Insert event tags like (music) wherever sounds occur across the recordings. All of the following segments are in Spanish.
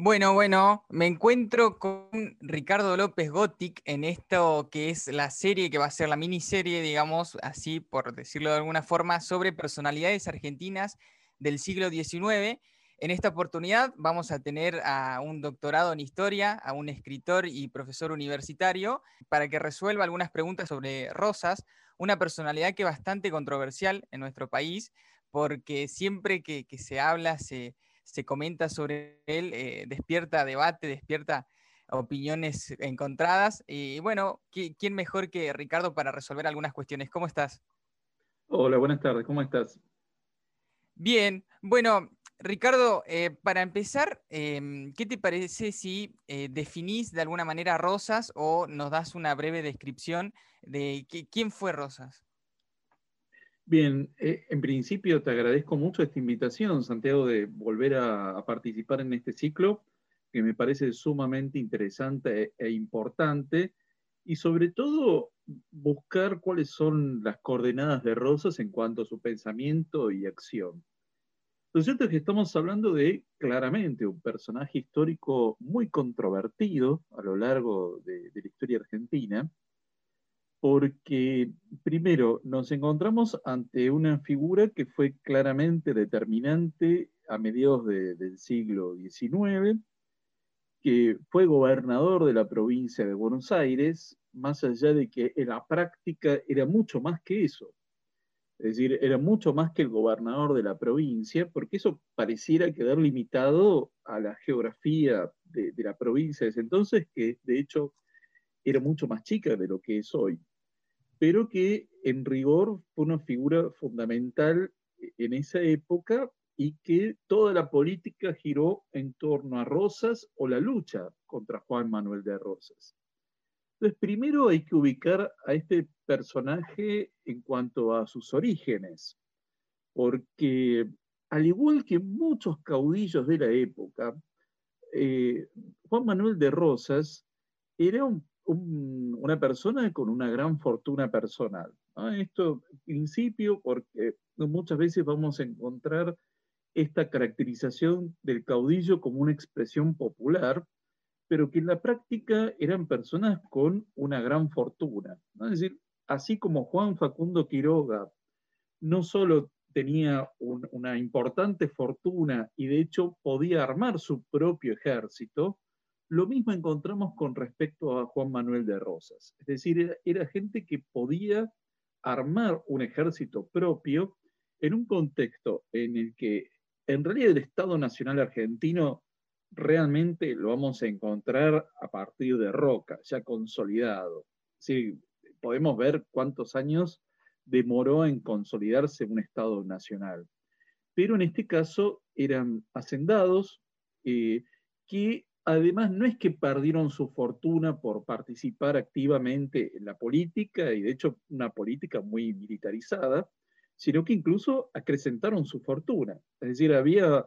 Bueno, bueno, me encuentro con Ricardo López Gótic en esto que es la serie, que va a ser la miniserie, digamos, así por decirlo de alguna forma, sobre personalidades argentinas del siglo XIX. En esta oportunidad vamos a tener a un doctorado en historia, a un escritor y profesor universitario, para que resuelva algunas preguntas sobre Rosas, una personalidad que es bastante controversial en nuestro país, porque siempre que se habla se se comenta sobre él, eh, despierta debate, despierta opiniones encontradas. Y bueno, ¿quién mejor que Ricardo para resolver algunas cuestiones? ¿Cómo estás? Hola, buenas tardes, ¿cómo estás? Bien, bueno, Ricardo, eh, para empezar, em, ¿qué te parece si eh, definís de alguna manera Rosas o nos das una breve descripción de quién fue Rosas? Bien, eh, en principio te agradezco mucho esta invitación, Santiago, de volver a, participar en este ciclo, que me parece sumamente interesante e, e, importante, y sobre todo buscar cuáles son las coordenadas de Rosas en cuanto a su pensamiento y acción. Lo cierto es que estamos hablando de claramente un personaje histórico muy controvertido a lo largo de la historia argentina, porque primero nos encontramos ante una figura que fue claramente determinante a mediados del siglo XIX, que fue gobernador de la provincia de Buenos Aires, más allá de que en la práctica era mucho más que eso. Es decir, era mucho más que el gobernador de la provincia, porque eso pareciera quedar limitado a la geografía de, la provincia de entonces, que de hecho era mucho más chica de lo que es hoy pero que en rigor fue una figura fundamental en esa época y que toda la política giró en torno a Rosas o la lucha contra Juan Manuel de Rosas. Entonces, primero hay que ubicar a este personaje en cuanto a sus orígenes, porque al igual que muchos caudillos de la época, eh, Juan Manuel de Rosas era un una persona con una gran fortuna personal. Esto, en principio, porque muchas veces vamos a encontrar esta caracterización del caudillo como una expresión popular, pero que en la práctica eran personas con una gran fortuna. Es decir, así como Juan Facundo Quiroga no solo tenía una importante fortuna y de hecho podía armar su propio ejército, lo mismo encontramos con respecto a Juan Manuel de Rosas. Es decir, era, gente que podía armar un ejército propio en un contexto en el que en realidad el Estado Nacional Argentino realmente lo vamos a encontrar a partir de Roca, ya consolidado. Sí, podemos ver cuántos años demoró en consolidarse un Estado Nacional. Pero en este caso eran hacendados eh, que además no es que perdieron su fortuna por participar activamente en la política, y de hecho una política muy militarizada, sino que incluso acrecentaron su fortuna. Es decir, había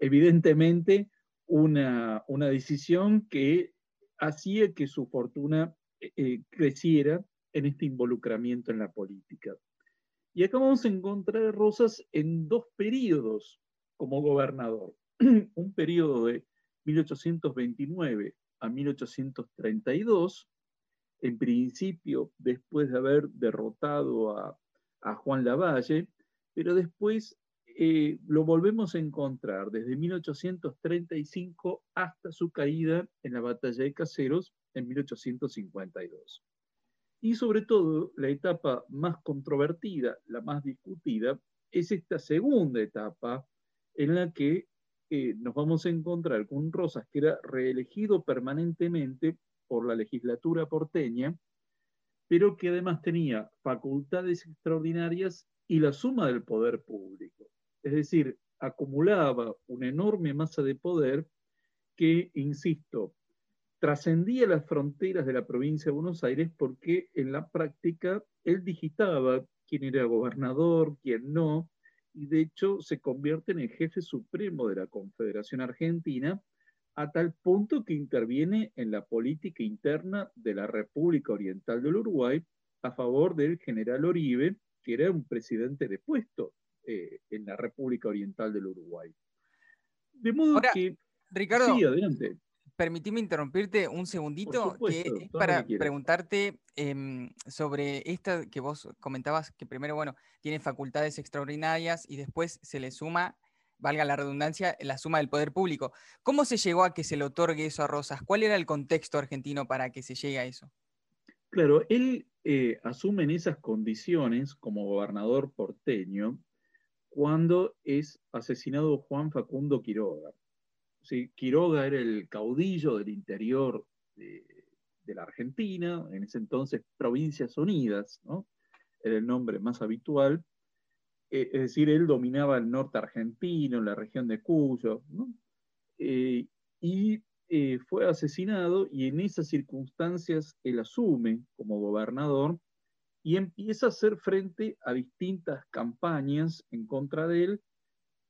evidentemente una, decisión que hacía que su fortuna eh, eh, creciera en este involucramiento en la política. Y acá vamos a encontrar Rosas en dos periodos como gobernador. (clears throat) Un periodo de 1829 a 1832, en principio después de haber derrotado a, Juan Lavalle, pero después eh, lo volvemos a encontrar desde 1835 hasta su caída en la batalla de Caseros en 1852. Y sobre todo, la etapa más controvertida, la más discutida, es esta segunda etapa en la que nos vamos a encontrar con Rosas, que era reelegido permanentemente por la legislatura porteña, pero que además tenía facultades extraordinarias y la suma del poder público. Es decir, acumulaba una enorme masa de poder que, insisto, trascendía las fronteras de la provincia de Buenos Aires porque en la práctica él digitaba quién era gobernador, quién no, y de hecho se convierte en el jefe supremo de la Confederación Argentina a tal punto que interviene en la política interna de la República Oriental del Uruguay a favor del general Oribe, que era un presidente depuesto eh, en la República Oriental del Uruguay. De modo que... Ricardo, sí, adelante. Permitime interrumpirte un segundito, que es para preguntarte em, sobre esta que vos comentabas, que primero, bueno, tiene facultades extraordinarias y después se le suma, valga la redundancia, la suma del poder público. ¿Cómo se llegó a que se le otorgue eso a Rosas? ¿Cuál era el contexto argentino para que se llegue a eso? Claro, él eh, asume en esas condiciones como gobernador porteño cuando es asesinado Juan Facundo Quiroga. Quiroga era el caudillo del interior de, la Argentina, en ese entonces Provincias Unidas, era el nombre más habitual. Eh, es decir, él dominaba el norte argentino, la región de Cuyo, eh, y eh, fue asesinado y en esas circunstancias él asume como gobernador y empieza a hacer frente a distintas campañas en contra de él,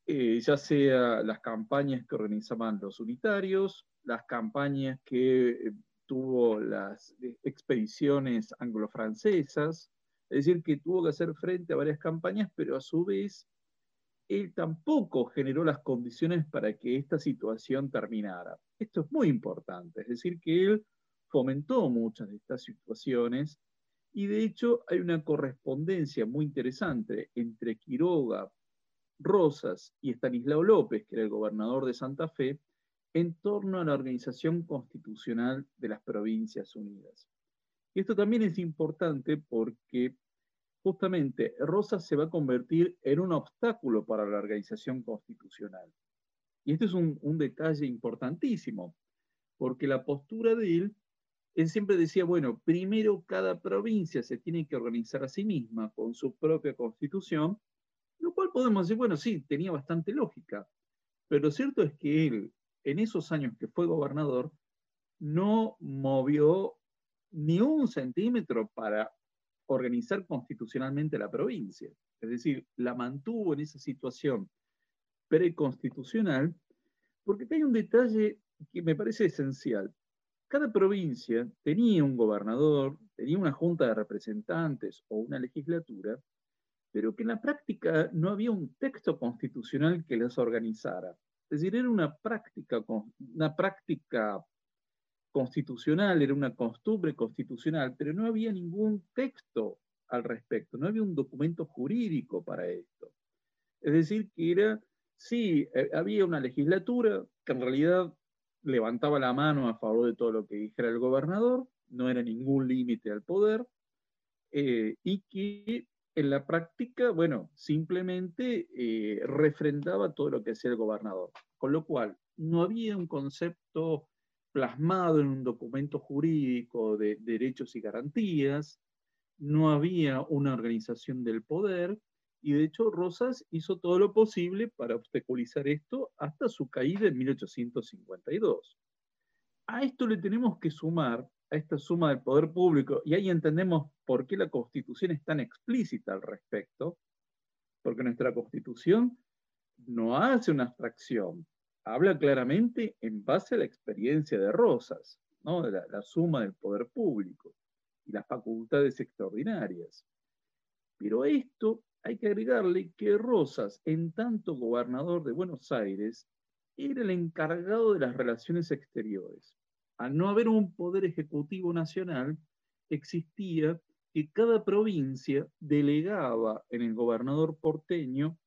eh, ya sea las campañas que organizaban los unitarios, las campañas que eh, tuvo las expediciones anglo-francesas, es decir, que tuvo que hacer frente a varias campañas, pero a su vez él tampoco generó las condiciones para que esta situación terminara. Esto es muy importante, es decir, que él fomentó muchas de estas situaciones y de hecho hay una correspondencia muy interesante entre Quiroga, Rosas y Estanislao López, que era el gobernador de Santa Fe, en torno a la organización constitucional de las Provincias Unidas. Esto también es importante porque justamente Rosas se va a convertir en un obstáculo para la organización constitucional. Y este es un, detalle importantísimo, porque la postura de él, él siempre decía, bueno, primero cada provincia se tiene que organizar a sí misma con su propia constitución, lo cual podemos decir, bueno, sí, tenía bastante lógica, pero lo cierto es que él, en esos años que fue gobernador, no movió ni un centímetro para organizar constitucionalmente la provincia. Es decir, la mantuvo en esa situación preconstitucional, porque hay un detalle que me parece esencial. Cada provincia tenía un gobernador, tenía una junta de representantes o una legislatura, pero que en la práctica no había un texto constitucional que las organizara. Es decir, era una práctica, una práctica constitucional, era una costumbre constitucional, pero no había ningún texto al respecto, no había un documento jurídico para esto. Es decir, que era, sí, eh, había una legislatura que en realidad levantaba la mano a favor de todo lo que dijera el gobernador, no era ningún límite al poder, eh, y que en la práctica, bueno, simplemente eh, refrendaba todo lo que hacía el gobernador. Con lo cual, no había un concepto plasmado en un documento jurídico de derechos y garantías, no había una organización del poder, y de hecho Rosas hizo todo lo posible para obstaculizar esto hasta su caída en 1852. A esto le tenemos que sumar, a esta suma del poder público, y ahí entendemos por qué la Constitución es tan explícita al respecto, porque nuestra Constitución no hace una abstracción, habla claramente en base a la experiencia de Rosas, ¿no? de la, suma del poder público y las facultades extraordinarias. Pero a esto hay que agregarle que Rosas, en tanto gobernador de Buenos Aires, era el encargado de las relaciones exteriores. Al no haber un poder ejecutivo nacional, existía que cada provincia delegaba en el gobernador porteño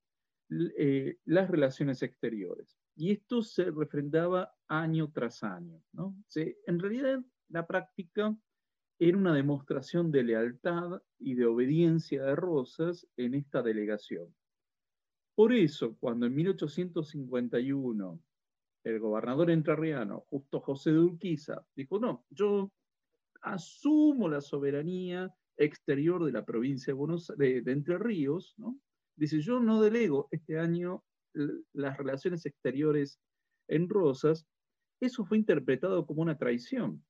eh, las relaciones exteriores. Y esto se refrendaba año tras año. ¿no? en realidad, la práctica era una demostración de lealtad y de obediencia de Rosas en esta delegación. Por eso, cuando en 1851 el gobernador entrerriano, Justo José de Urquiza, dijo, no, yo asumo la soberanía exterior de la provincia de, Buenos, de Entre Ríos, ¿no? dice, yo no delego este año las relaciones exteriores en Rosas, eso fue interpretado como una traición.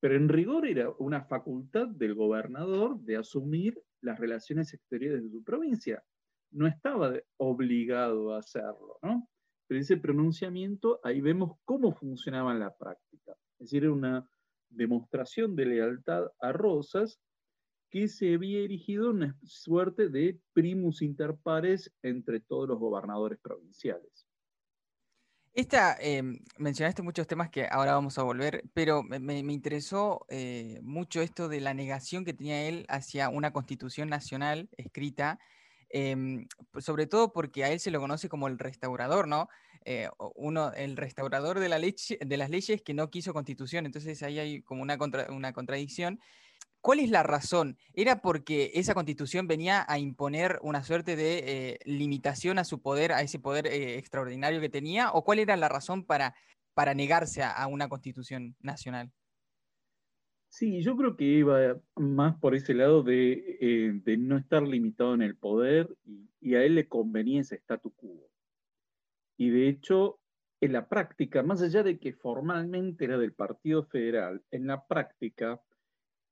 Pero en rigor era una facultad del gobernador de asumir las relaciones exteriores de su provincia. No estaba obligado a hacerlo, ¿no? Pero ese pronunciamiento, ahí vemos cómo funcionaba en la práctica. Es decir, una demostración de lealtad a Rosas que se había erigido una suerte de primus inter pares entre todos los gobernadores provinciales. Esta, em, mencionaste muchos temas que ahora vamos a volver, pero me, interesó eh, mucho esto de la negación que tenía él hacia una constitución nacional escrita, em, pues sobre todo porque a él se lo conoce como el restaurador, ¿no? Eh, uno, el restaurador de, la de las leyes que no quiso constitución, entonces ahí hay como una, una contradicción. ¿Cuál es la razón? ¿Era porque esa constitución venía a imponer una suerte de eh, limitación a su poder, a ese poder eh, extraordinario que tenía? ¿O cuál era la razón para negarse a, una constitución nacional? Sí, yo creo que iba más por ese lado de, eh, no estar limitado en el poder y, y, a él le convenía ese statu quo. Y de hecho, en la práctica, más allá de que formalmente era del Partido Federal, en la práctica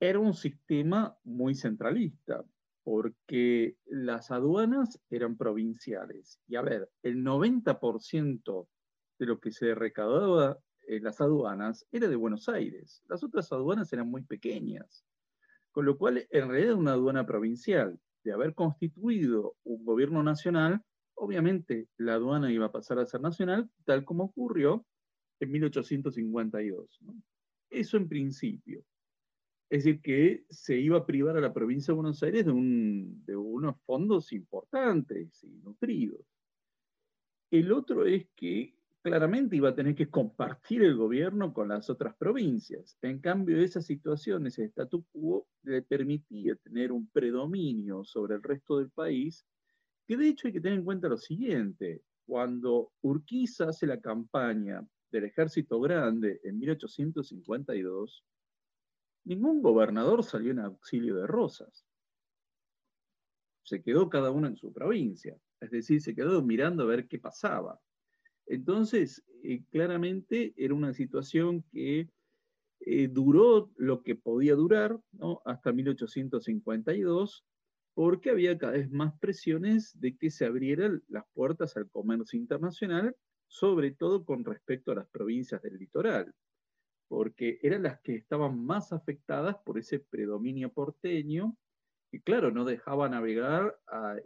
era un sistema muy centralista, porque las aduanas eran provinciales. Y a ver, el 90% de lo que se recaudaba en las aduanas era de Buenos Aires. Las otras aduanas eran muy pequeñas. Con lo cual, en realidad, una aduana provincial, de haber constituido un gobierno nacional, obviamente la aduana iba a pasar a ser nacional, tal como ocurrió en 1852. Eso en principio. Es decir, que se iba a privar a la provincia de Buenos Aires de, unos fondos importantes y nutridos. El otro es que claramente iba a tener que compartir el gobierno con las otras provincias. En cambio, esa situación, ese statu quo, le permitía tener un predominio sobre el resto del país, que de hecho hay que tener en cuenta lo siguiente, cuando Urquiza hace la campaña del ejército grande en 1852, ningún gobernador salió en auxilio de Rosas. Se quedó cada uno en su provincia, es decir, se quedó mirando a ver qué pasaba. Entonces, eh, claramente era una situación que eh, duró lo que podía durar hasta 1852, porque había cada vez más presiones de que se abrieran las puertas al comercio internacional, sobre todo con respecto a las provincias del litoral porque eran las que estaban más afectadas por ese predominio porteño, que claro, no dejaba navegar a,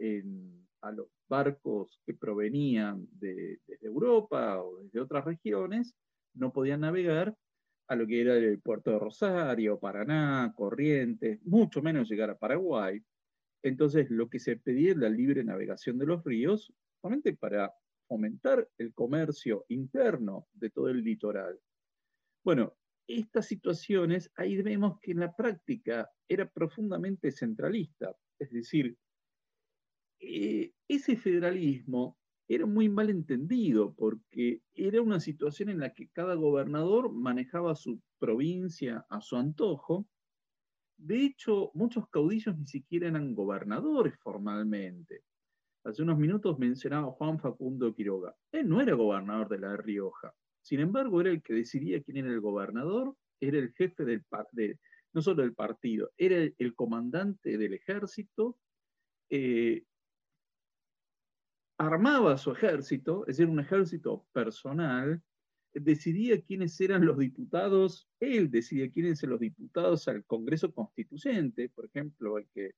los barcos que provenían de, desde Europa o desde otras regiones, no podían navegar a lo que era el puerto de Rosario, Paraná, Corrientes, mucho menos llegar a Paraguay. Entonces, lo que se pedía es la libre navegación de los ríos, solamente para fomentar el comercio interno de todo el litoral. Bueno, estas situaciones, ahí vemos que en la práctica era profundamente centralista, es decir, eh, ese federalismo era muy mal entendido porque era una situación en la que cada gobernador manejaba su provincia a su antojo. De hecho, muchos caudillos ni siquiera eran gobernadores formalmente. Hace unos minutos mencionaba Juan Facundo Quiroga. Él no era gobernador de La Rioja. Sin embargo, era el que decidía quién era el gobernador, era el jefe del no solo del partido, era el, comandante del ejército, eh, armaba su ejército, es decir, un ejército personal, decidía quiénes eran los diputados, él decidía quiénes eran los diputados al Congreso Constituyente, por ejemplo, el que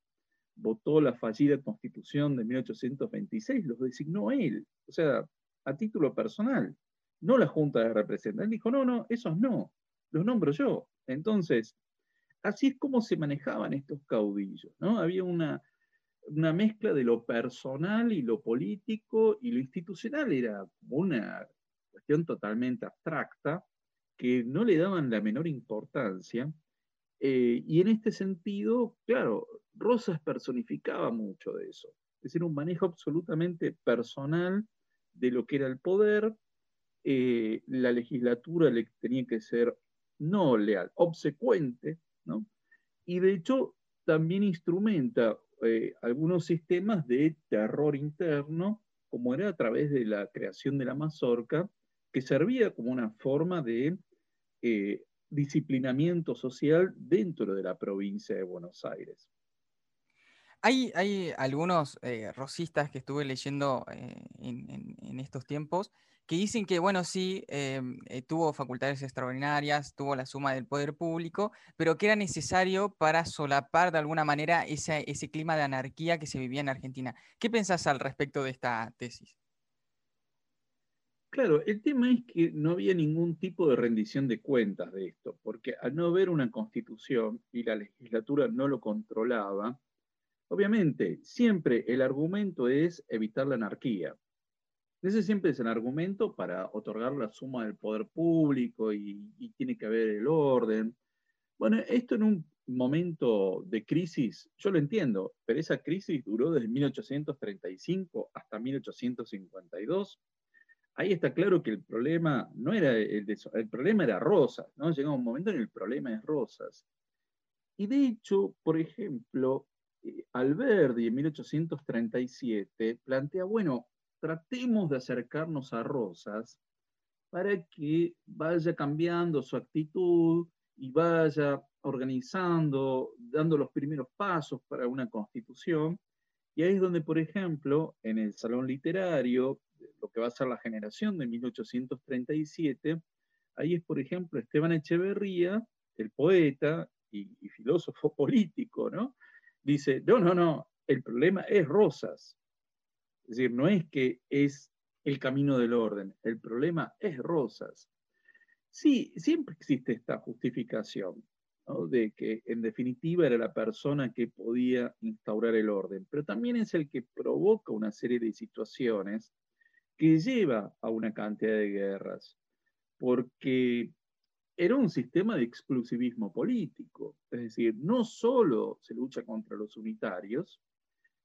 votó la fallida Constitución de 1826, los designó él, o sea, a título personal no la Junta de Representantes. Dijo, no, no, esos no, los nombro yo. Entonces, así es como se manejaban estos caudillos, ¿no? Había una, una mezcla de lo personal y lo político y lo institucional era una cuestión totalmente abstracta que no le daban la menor importancia. Eh, y en este sentido, claro, Rosas personificaba mucho de eso. Es decir, un manejo absolutamente personal de lo que era el poder, eh, la legislatura le tenía que ser no leal, obsecuente, ¿no? Y de hecho también instrumenta eh, algunos sistemas de terror interno, como era a través de la creación de la mazorca, que servía como una forma de eh, disciplinamiento social dentro de la provincia de Buenos Aires. Hay, hay algunos rosistas que estuve leyendo en, en, estos tiempos que dicen que, bueno, sí, em, eh, tuvo facultades extraordinarias, tuvo la suma del poder público, pero que era necesario para solapar de alguna manera ese, ese clima de anarquía que se vivía en Argentina. ¿Qué pensás al respecto de esta tesis? Claro, el tema es que no había ningún tipo de rendición de cuentas de esto, porque al no haber una constitución y la legislatura no lo controlaba, obviamente siempre el argumento es evitar la anarquía. Ese siempre es el argumento para otorgar la suma del poder público y, tiene que haber el orden. Bueno, esto en un momento de crisis, yo lo entiendo, pero esa crisis duró desde 1835 hasta 1852 ahí está claro que el problema no era el de el problema era Rosas, ¿no? Llega un momento en el problema es Rosas. Y de hecho, por ejemplo, eh, Alberdi en 1837 plantea, bueno, tratemos de acercarnos a Rosas para que vaya cambiando su actitud y vaya organizando, dando los primeros pasos para una constitución. Y ahí es donde, por ejemplo, en el Salón Literario lo que va a ser la generación de 1837, ahí es, por ejemplo, Esteban Echeverría, el poeta y, filósofo (laughs) político, ¿no? Dice, no, no, no, el problema es Rosas. Es decir, no es que es el camino del orden, el problema es Rosas. Sí, siempre existe esta justificación de que en definitiva era la persona que podía instaurar el orden, pero también es el que provoca una serie de situaciones que lleva a una cantidad de guerras, porque era un sistema de exclusivismo político, es decir, no solo se lucha contra los unitarios,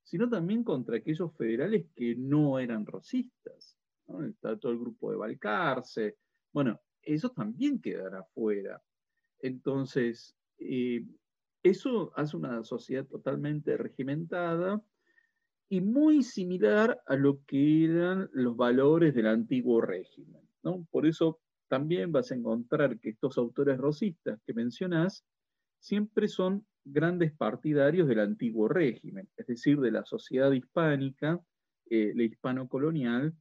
sino también contra aquellos federales que no eran rosistas. Está todo el grupo de Balcarce, bueno, eso también quedará fuera. Entonces, eh, eso hace una sociedad totalmente regimentada, y muy similar a lo que eran los valores del antiguo régimen. ¿no? Por eso también vas a encontrar que estos autores rosistas que mencionás siempre son grandes partidarios del antiguo régimen, es decir, de la sociedad hispánica, eh, la hispano-colonial,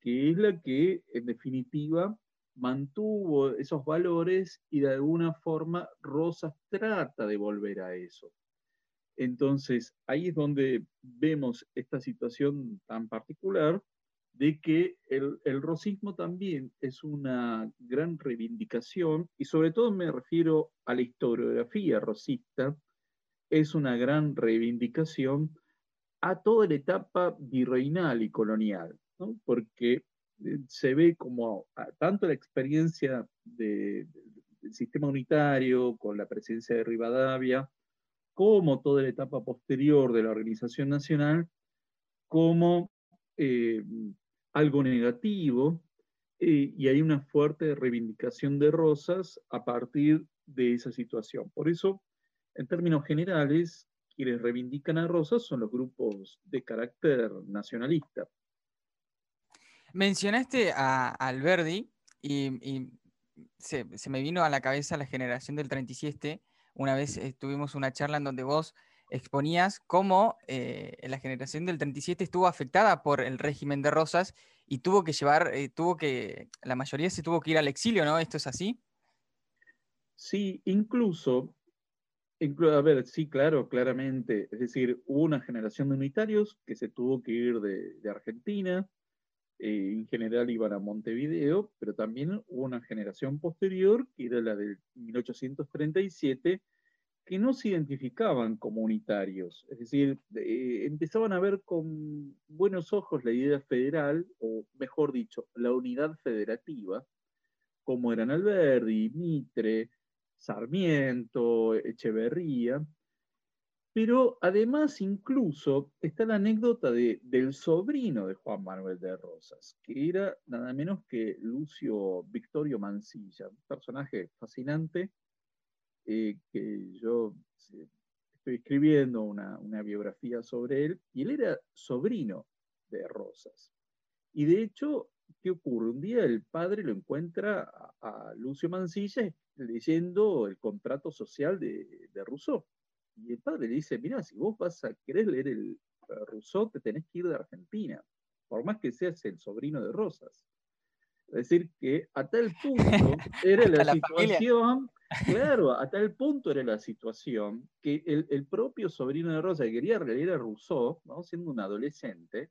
que es la que en definitiva mantuvo esos valores y de alguna forma Rosas trata de volver a eso. Entonces, ahí es donde vemos esta situación tan particular de que el, el, rosismo también es una gran reivindicación, y sobre todo me refiero a la historiografía rosista, es una gran reivindicación a toda la etapa virreinal y colonial, porque eh, se ve como tanto la experiencia del sistema unitario con la presencia de Rivadavia, como toda la etapa posterior de la organización nacional, como eh, algo negativo, eh, y hay una fuerte reivindicación de Rosas a partir de esa situación. Por eso, en términos generales, quienes reivindican a Rosas son los grupos de carácter nacionalista. Mencionaste a Alberdi y, se, me vino a la cabeza la generación del 37 una vez tuvimos una charla en donde vos exponías cómo eh, la generación del 37 estuvo afectada por el régimen de Rosas y tuvo que llevar, eh, tuvo que, la mayoría se tuvo que ir al exilio, ¿no? ¿Esto es así? Sí, incluso, a ver, sí, claro, claramente. Es decir, hubo una generación de unitarios que se tuvo que ir de, de Argentina, eh, en general iban a Montevideo, pero también hubo una generación posterior, que era la del 1837, que no se identificaban como unitarios, es decir, eh, empezaban a ver con buenos ojos la idea federal, o mejor dicho, la unidad federativa, como eran Alberdi, Mitre, Sarmiento, Echeverría, pero además incluso está la anécdota de, del sobrino de Juan Manuel de Rosas, que era nada menos que Lucio Victorio Mancilla, un personaje fascinante eh, que yo estoy escribiendo una, biografía sobre él, y él era sobrino de Rosas. Y de hecho, ¿qué ocurre? Un día el padre lo encuentra a, Lucio Mancilla leyendo el contrato social de, de Rousseau y el padre le dice, mira, si vos vas a querer leer el Rousseau, te tenés que ir de Argentina, por más que seas el sobrino de Rosas. Es decir, que a tal punto (laughs) era la, situación, claro, a tal punto era la situación que el, propio sobrino de Rosas que quería leer a Rousseau, siendo un adolescente,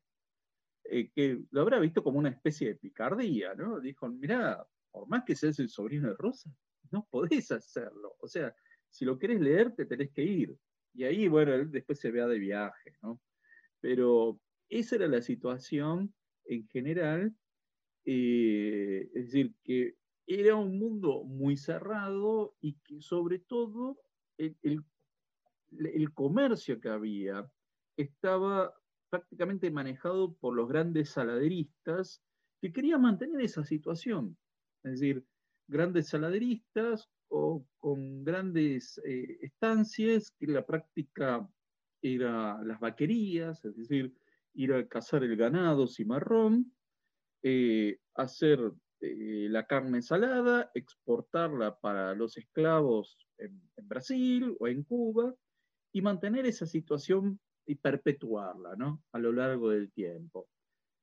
eh, que lo habrá visto como una especie de picardía, ¿no? Dijo, mira, por más que seas el sobrino de Rosa, no podés hacerlo. O sea, si lo querés leer, te tenés que ir. Y ahí, bueno, él después se vea de viaje, ¿no? Pero esa era la situación en general, eh, es decir, que era un mundo muy cerrado y que sobre todo el, el comercio que había estaba prácticamente manejado por los grandes saladeristas que querían mantener esa situación. Es decir, grandes saladeristas o con grandes eh, estancias, que la práctica era las vaquerías, es decir, ir a cazar el ganado cimarrón, eh, hacer eh, la carne salada, exportarla para los esclavos en, Brasil o en Cuba y mantener esa situación y perpetuarla ¿no? a lo largo del tiempo.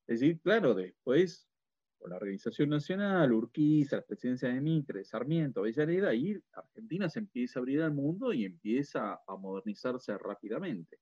Es decir, claro, después con la Organización Nacional, Urquiza, la presidencia de Mitre, Sarmiento, Avellaneda, y Argentina se empieza a abrir al mundo y empieza a modernizarse rápidamente.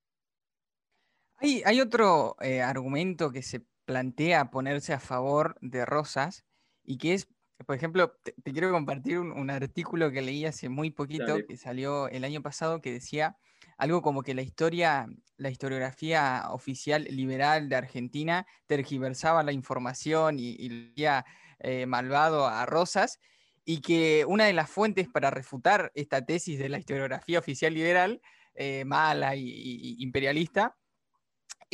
Hay, hay otro eh, argumento que se plantea ponerse a favor de Rosas y que es, por ejemplo, te, quiero compartir un, artículo que leí hace muy poquito, que salió el año pasado, que decía algo como que la historia, la historiografía oficial liberal de Argentina tergiversaba la información y, y leía eh, malvado a Rosas, y que una de las fuentes para refutar esta tesis de la historiografía oficial liberal, eh, mala y, imperialista,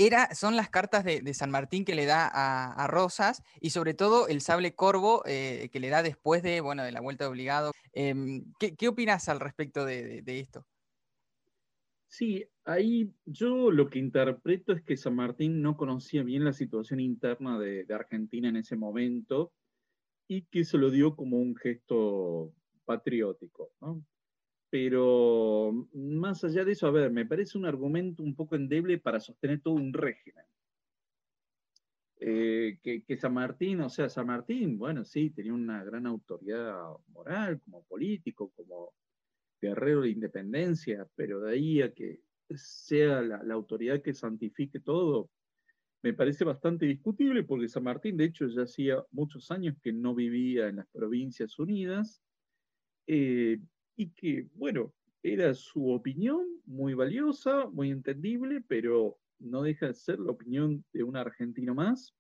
era, son las cartas de, San Martín que le da a, Rosas y sobre todo el sable corvo eh, que le da después de, bueno, de la vuelta de obligado. Em, ¿qué, opinas al respecto de esto? Sí, ahí yo lo que interpreto es que San Martín no conocía bien la situación interna de, Argentina en ese momento y que se lo dio como un gesto patriótico. Pero más allá de eso, a ver, me parece un argumento un poco endeble para sostener todo un régimen. Eh, que, San Martín, o sea, San Martín, bueno, sí, tenía una gran autoridad moral, como político, como guerrero de independencia, pero de ahí a que sea la, autoridad que santifique todo, me parece bastante discutible porque San Martín, de hecho, ya hacía muchos años que no vivía en las provincias unidas eh, y que, bueno, era su opinión muy valiosa, muy entendible, pero no deja de ser la opinión de un argentino más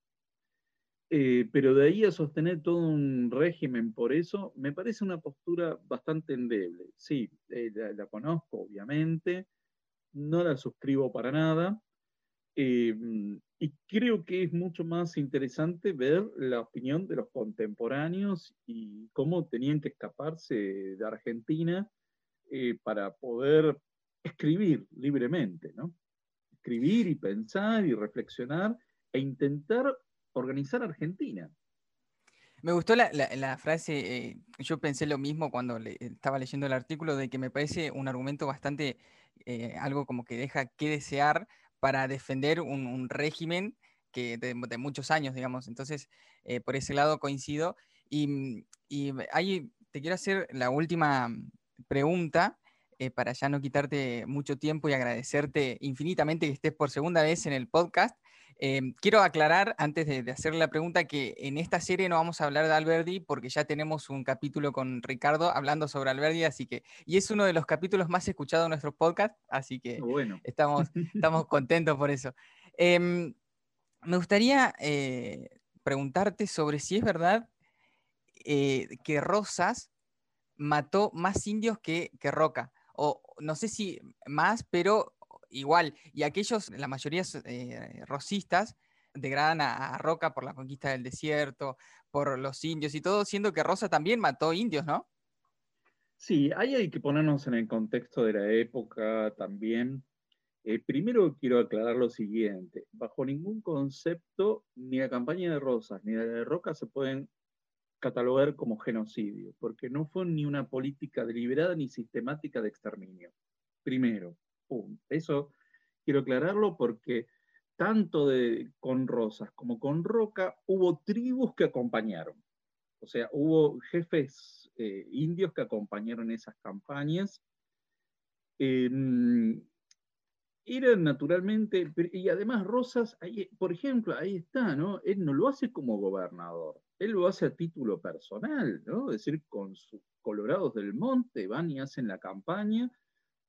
eh, pero de ahí a sostener todo un régimen por eso, me parece una postura bastante endeble. Sí, eh, la, conozco, obviamente, no la suscribo para nada, eh, y creo que es mucho más interesante ver la opinión de los contemporáneos y cómo tenían que escaparse de Argentina para poder escribir libremente, ¿no? Escribir y pensar y reflexionar e intentar organizar Argentina. Me gustó la, frase, eh, yo pensé lo mismo cuando estaba leyendo el artículo, de que me parece un argumento bastante, eh, algo como que deja que desear para defender un, régimen que de, muchos años, digamos. Entonces, eh, por ese lado coincido. Y, y ahí te quiero hacer la última pregunta, para ya no quitarte mucho tiempo y agradecerte infinitamente que estés por segunda vez en el podcast. Em, quiero aclarar, antes de, hacerle la pregunta, que en esta serie no vamos a hablar de Alberdi porque ya tenemos un capítulo con Ricardo hablando sobre Alberdi, así que, y es uno de los capítulos más escuchados de nuestro podcast, así que estamos, (laughs) estamos contentos por eso. Em, me gustaría eh, preguntarte sobre si es verdad eh, que Rosas mató más indios que, que Roca, o no sé si más, pero igual, y aquellos, la mayoría eh, rosistas, degradan a, Roca por la conquista del desierto, por los indios y todo, siendo que Rosa también mató indios, ¿no? Sí, ahí hay que ponernos en el contexto de la época también. Eh, primero quiero aclarar lo siguiente, bajo ningún concepto, ni la campaña de Rosas ni la de Roca se pueden catalogar como genocidio, porque no fue ni una política deliberada ni sistemática de exterminio. Primero. Eso quiero aclararlo porque tanto con Rosas como con Roca hubo tribus que acompañaron. O sea, hubo jefes eh, indios que acompañaron esas campañas. Era naturalmente, y además Rosas, por ejemplo, ahí está, ¿no? Él no lo hace como gobernador, él lo hace a título personal, ¿no? Es decir, con sus colorados del monte van y hacen la campaña,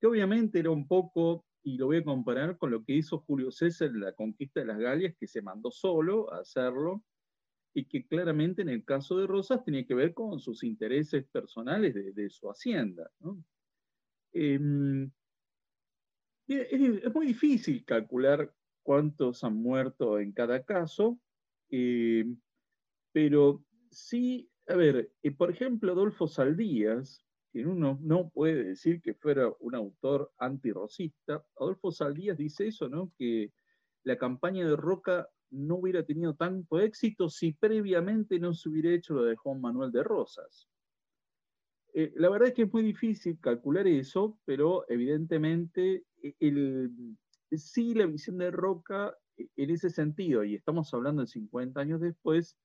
que obviamente era un poco, y lo voy a comparar con lo que hizo Julio César en la conquista de las Galias, que se mandó solo a hacerlo, y que claramente en el caso de Rosas tenía que ver con sus intereses personales de, su hacienda. Em, es, muy difícil calcular cuántos han muerto en cada caso, em, pero sí, a ver, eh, por ejemplo, Adolfo Saldías, que uno no puede decir que fuera un autor antirrosista, Adolfo Saldías dice eso, ¿no? Que la campaña de Roca no hubiera tenido tanto éxito si previamente no se hubiera hecho lo de Juan Manuel de Rosas. Eh, la verdad es que es muy difícil calcular eso, pero evidentemente eh, sí la visión de Roca eh, en ese sentido, y estamos hablando de 50 años después,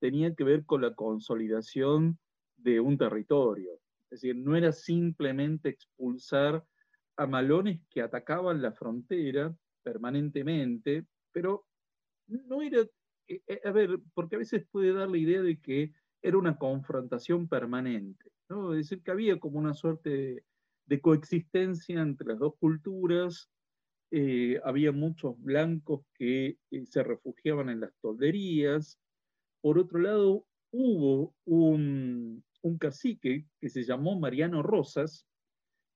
tenía que ver con la consolidación de un territorio. Es decir, no era simplemente expulsar a malones que atacaban la frontera permanentemente, pero no era, eh, eh, a ver, porque a veces puede dar la idea de que era una confrontación permanente, ¿no? Es decir, que había como una suerte de, coexistencia entre las dos culturas, eh, había muchos blancos que se refugiaban en las tolderías, por otro lado, hubo un, un cacique que se llamó Mariano Rosas,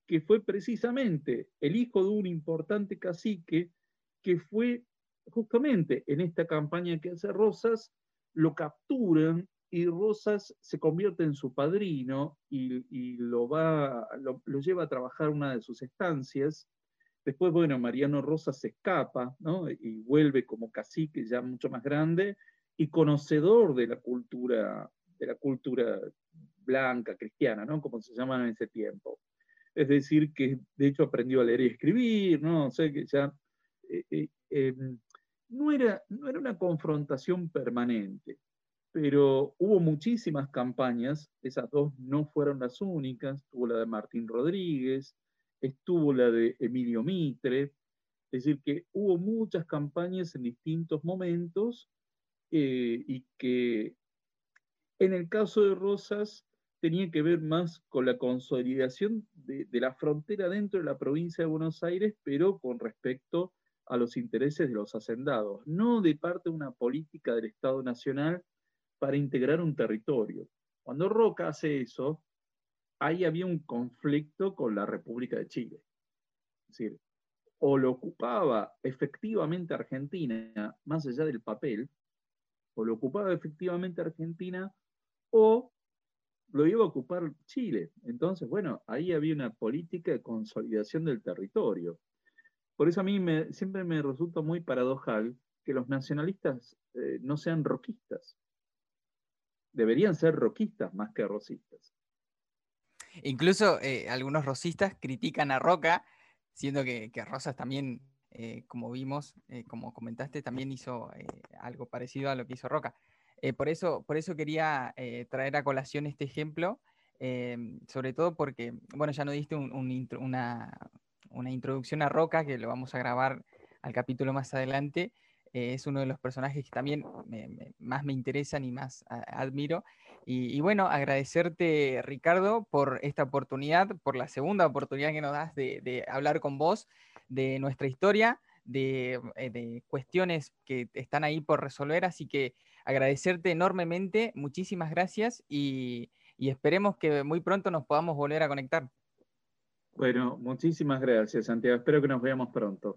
que fue precisamente el hijo de un importante cacique que fue justamente en esta campaña que hace Rosas, lo capturan y Rosas se convierte en su padrino y, lo, va, lo, lleva a trabajar una de sus estancias. Después, bueno, Mariano Rosas se escapa ¿no? y vuelve como cacique ya mucho más grande y conocedor de la cultura, de la cultura blanca, cristiana, ¿no? como se llaman en ese tiempo. Es decir, que de hecho aprendió a leer y escribir, ¿no? O sea, que ya eh, eh, em, no era, no era una confrontación permanente, pero hubo muchísimas campañas, esas dos no fueron las únicas, estuvo la de Martín Rodríguez, estuvo la de Emilio Mitre, es decir, que hubo muchas campañas en distintos momentos eh, y que en el caso de Rosas tenía que ver más con la consolidación de, la frontera dentro de la provincia de Buenos Aires, pero con respecto a los intereses de los hacendados, no de parte de una política del Estado Nacional para integrar un territorio. Cuando Roca hace eso, ahí había un conflicto con la República de Chile. Es decir, o lo ocupaba efectivamente Argentina, más allá del papel, o lo ocupaba efectivamente Argentina, o lo iba a ocupar Chile. Entonces, bueno, ahí había una política de consolidación del territorio. Por eso a mí siempre me resulta muy paradojal que los nacionalistas eh, no sean roquistas. Deberían ser roquistas más que rosistas. Incluso eh, algunos rosistas critican a Roca, siendo que, Rosas también, eh, como vimos, como comentaste, también hizo algo parecido a lo que hizo Roca. Por, eso, por eso quería traer a colación este ejemplo, sobre todo porque, bueno, ya no diste una, introducción a Roca, que lo vamos a grabar al capítulo más adelante. Eh, es uno de los personajes que también más me interesan y más admiro. Y, bueno, agradecerte, Ricardo, por esta oportunidad, por la segunda oportunidad que nos das de, hablar con vos de nuestra historia, eh, de, cuestiones que están ahí por resolver. Así que agradecerte enormemente, muchísimas gracias y esperemos que muy pronto nos podamos volver a conectar. Bueno, muchísimas gracias, Santiago. Espero que nos veamos pronto.